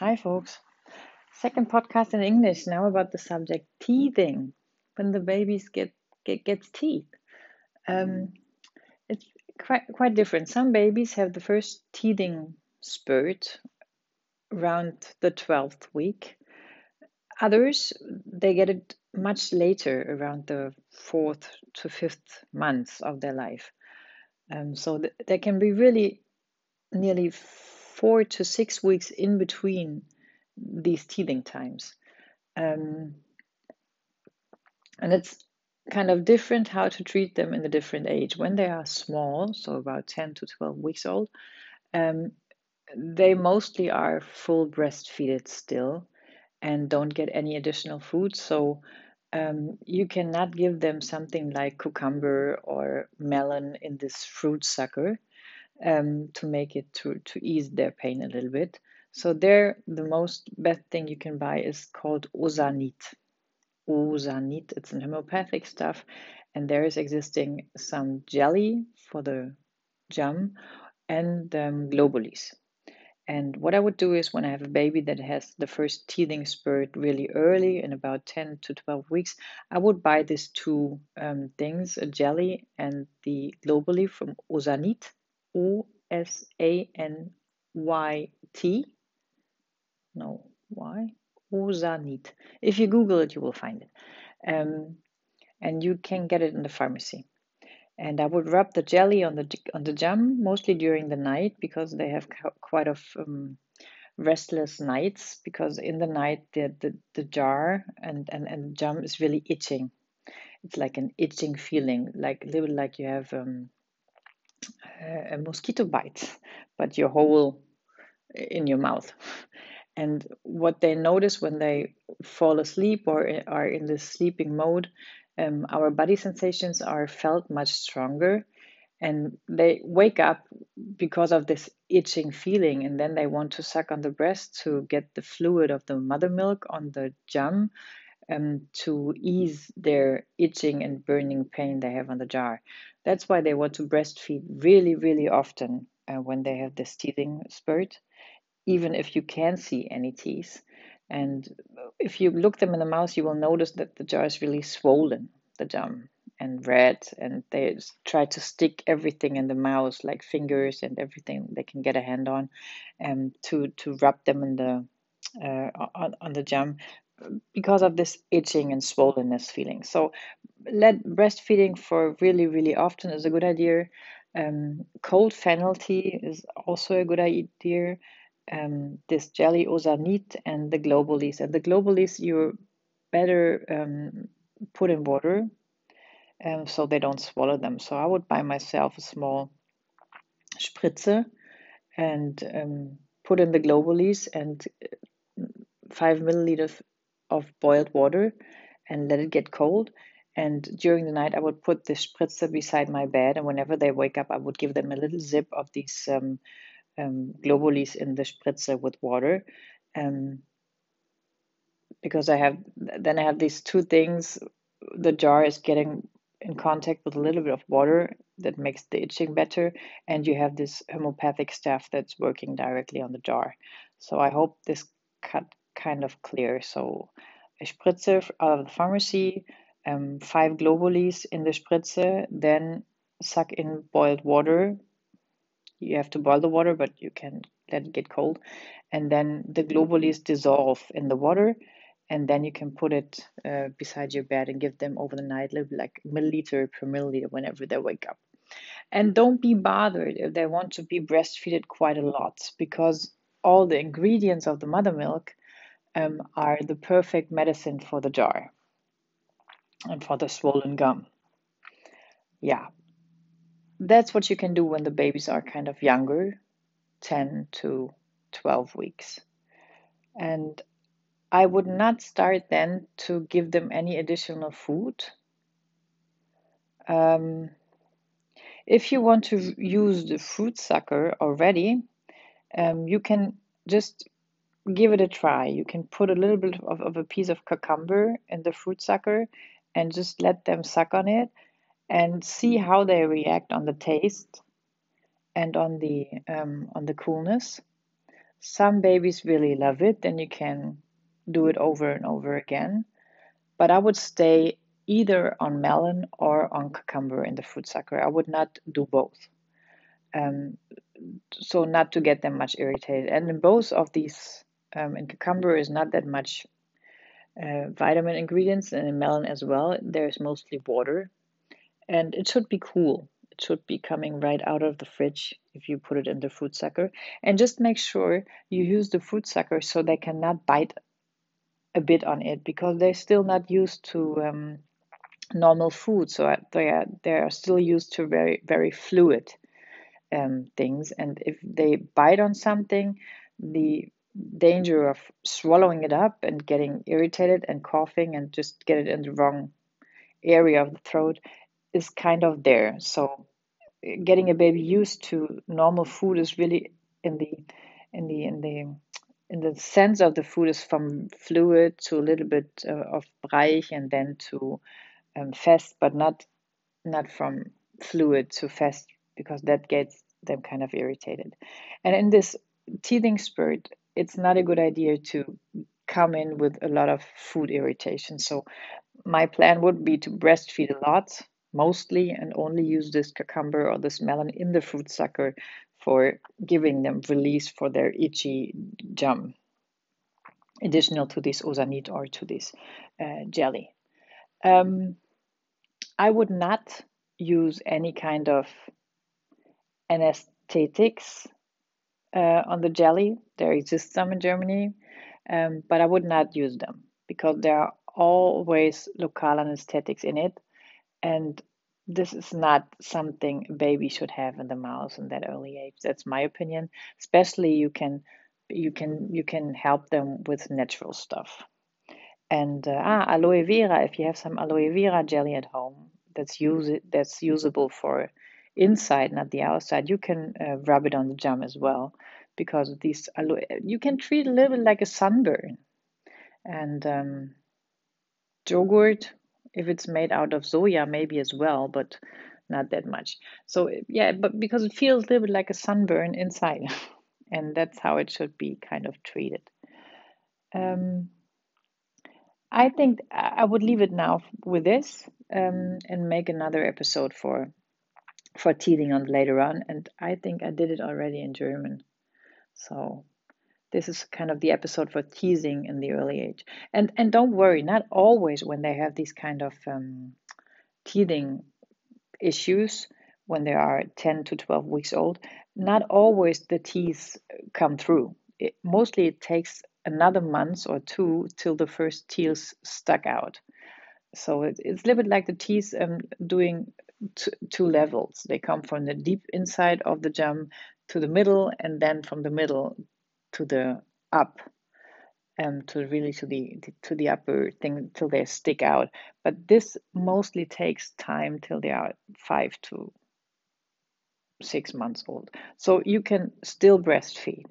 Hi, folks. Second podcast in English now about the subject teething. When the babies get, get gets teeth, um, it's quite quite different. Some babies have the first teething spurt around the twelfth week. Others they get it much later, around the fourth to fifth months of their life. Um, so th- there can be really nearly four to six weeks in between these teething times. Um, and it's kind of different how to treat them in the different age. When they are small, so about 10 to 12 weeks old, um, they mostly are full breastfeeded still and don't get any additional food. So um, you cannot give them something like cucumber or melon in this fruit sucker um, to make it to, to ease their pain a little bit. So there, the most best thing you can buy is called Osanit. Osanit, it's an homeopathic stuff, and there is existing some jelly for the jam and um. And what I would do is when I have a baby that has the first teething spurt really early, in about 10 to 12 weeks, I would buy these two um, things, a jelly and the globally from Osanit, O S A N Y T. No, why? Osanit. If you Google it, you will find it. Um, and you can get it in the pharmacy. And I would rub the jelly on the on the jam mostly during the night because they have quite of um, restless nights because in the night the, the, the jar and, and, and jam is really itching. It's like an itching feeling, like a little like you have um, a mosquito bite, but your whole in your mouth. And what they notice when they fall asleep or are in the sleeping mode, um, our body sensations are felt much stronger and they wake up because of this itching feeling and then they want to suck on the breast to get the fluid of the mother milk on the jam um, to ease their itching and burning pain they have on the jar. That's why they want to breastfeed really, really often uh, when they have this teething spurt, even if you can see any teeth. And if you look them in the mouth, you will notice that the jar is really swollen, the gum, and red. And they try to stick everything in the mouth, like fingers and everything they can get a hand on, um, to to rub them in the uh, on, on the jam because of this itching and swollenness feeling. So, let breastfeeding for really, really often is a good idea. Um, cold fennel tea is also a good idea. Um, this jelly osanit and the globulis. And the globulis you better um, put in water um, so they don't swallow them. So I would buy myself a small spritze and um, put in the globulis and uh, five milliliters of boiled water and let it get cold. And during the night, I would put the spritzer beside my bed, and whenever they wake up, I would give them a little zip of these um, um, globulis in the spritzer with water. Um, because I have then I have these two things. The jar is getting in contact with a little bit of water that makes the itching better, and you have this homeopathic stuff that's working directly on the jar. So I hope this cut kind of clear. So a spritzer out of the pharmacy, um, five globulis in the spritzer, then suck in boiled water. You have to boil the water, but you can let it get cold. And then the globulis dissolve in the water. And then you can put it uh, beside your bed and give them over the night, like milliliter per milliliter whenever they wake up. And don't be bothered if they want to be breastfeeded quite a lot because all the ingredients of the mother milk um, are the perfect medicine for the jar and for the swollen gum. Yeah, that's what you can do when the babies are kind of younger 10 to 12 weeks. And I would not start then to give them any additional food. Um, if you want to use the fruit sucker already, um, you can just give it a try. You can put a little bit of, of a piece of cucumber in the fruit sucker and just let them suck on it and see how they react on the taste and on the um, on the coolness. Some babies really love it, and you can do it over and over again. But I would stay either on melon or on cucumber in the fruit sucker. I would not do both. Um, so not to get them much irritated. And in both of these, um, in cucumber is not that much uh, vitamin ingredients, and in melon as well. There's mostly water, and it should be cool. It should be coming right out of the fridge if you put it in the fruit sucker. And just make sure you use the fruit sucker so they cannot bite a bit on it because they're still not used to um, normal food. So they are they are still used to very very fluid um, things. And if they bite on something, the danger of swallowing it up and getting irritated and coughing and just get it in the wrong area of the throat is kind of there. So getting a baby used to normal food is really in the in the in the in the sense of the food is from fluid to a little bit uh, of breich and then to um, fast, but not not from fluid to fast because that gets them kind of irritated. And in this teething spurt, it's not a good idea to come in with a lot of food irritation. So my plan would be to breastfeed a lot, mostly, and only use this cucumber or this melon in the fruit sucker for giving them release for their itchy jam, additional to this osanit or to this uh, jelly. Um, I would not use any kind of anesthetics uh, on the jelly. There exist some in Germany, um, but I would not use them because there are always local anesthetics in it, and this is not something a baby should have in the mouth in that early age. That's my opinion. Especially you can you can you can help them with natural stuff. And uh, ah, aloe vera. If you have some aloe vera jelly at home, that's use that's usable for inside, not the outside. You can uh, rub it on the jam as well because of these aloe. You can treat a little bit like a sunburn. And um, yogurt, if it's made out of soya, maybe as well, but not that much. So yeah, but because it feels a little bit like a sunburn inside, and that's how it should be kind of treated. Um, I think I would leave it now with this um, and make another episode for for teething on later on. And I think I did it already in German. So this is kind of the episode for teasing in the early age. And and don't worry, not always when they have these kind of um, teething issues when they are 10 to 12 weeks old, not always the teeth come through. It, mostly it takes another month or two till the first teeth stuck out. So it, it's a little bit like the teeth um, doing t- two levels. They come from the deep inside of the jam to the middle, and then from the middle to the up, um, to really to the to the upper thing till they stick out. But this mostly takes time till they are five to six months old. So you can still breastfeed.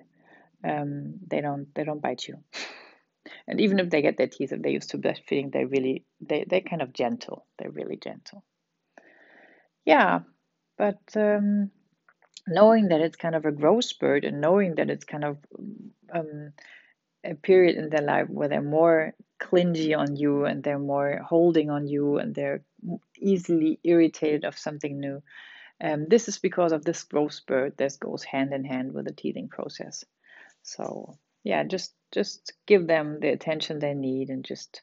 Um, they don't they don't bite you. and even if they get their teeth, if they're used to breastfeeding, they're really they they're kind of gentle. They're really gentle yeah, but um, knowing that it's kind of a growth spurt and knowing that it's kind of um, a period in their life where they're more clingy on you and they're more holding on you and they're easily irritated of something new. Um, this is because of this growth spurt that goes hand in hand with the teething process. So yeah, just just give them the attention they need and just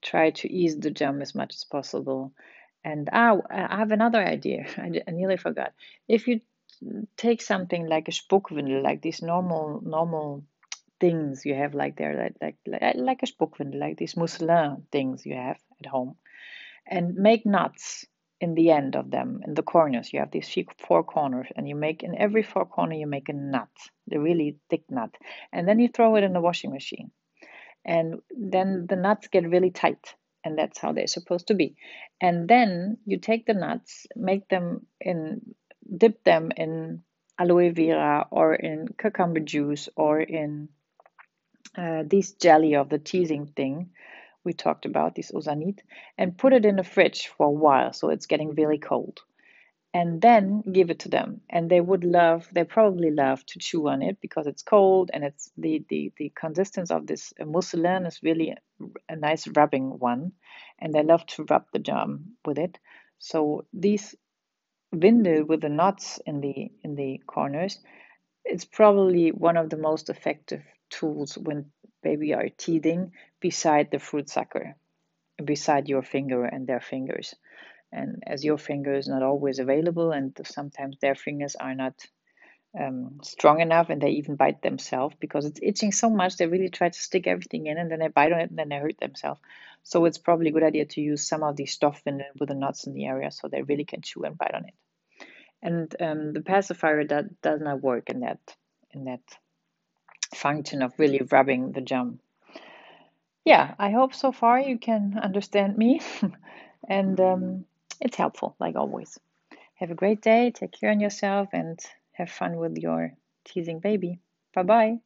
try to ease the jump as much as possible and ah, I have another idea. I, I nearly forgot. If you take something like a Spuckwindel, like these normal normal things you have like there, like like like, like a Spuckwindel, like these mousseline things you have at home, and make knots in the end of them in the corners. You have these four corners, and you make in every four corner you make a knot, the really thick knot, and then you throw it in the washing machine, and then the nuts get really tight and that's how they're supposed to be. And then you take the nuts, make them in, dip them in aloe vera or in cucumber juice or in uh, this jelly of the teasing thing we talked about, this osanit, and put it in the fridge for a while so it's getting really cold. And then give it to them. And they would love, they probably love to chew on it because it's cold and it's the the the consistence of this mousseline is really a nice rubbing one, and they love to rub the jam with it. So these windel with the knots in the in the corners, it's probably one of the most effective tools when baby are teething beside the fruit sucker, beside your finger and their fingers. And as your finger is not always available, and sometimes their fingers are not um, strong enough, and they even bite themselves because it's itching so much, they really try to stick everything in, and then they bite on it, and then they hurt themselves. So it's probably a good idea to use some of these stuff in, with the nuts in the area, so they really can chew and bite on it. And um, the pacifier that does not work in that in that function of really rubbing the jam. Yeah, I hope so far you can understand me, and um, it's helpful, like always. Have a great day, take care of yourself, and have fun with your teasing baby. Bye bye.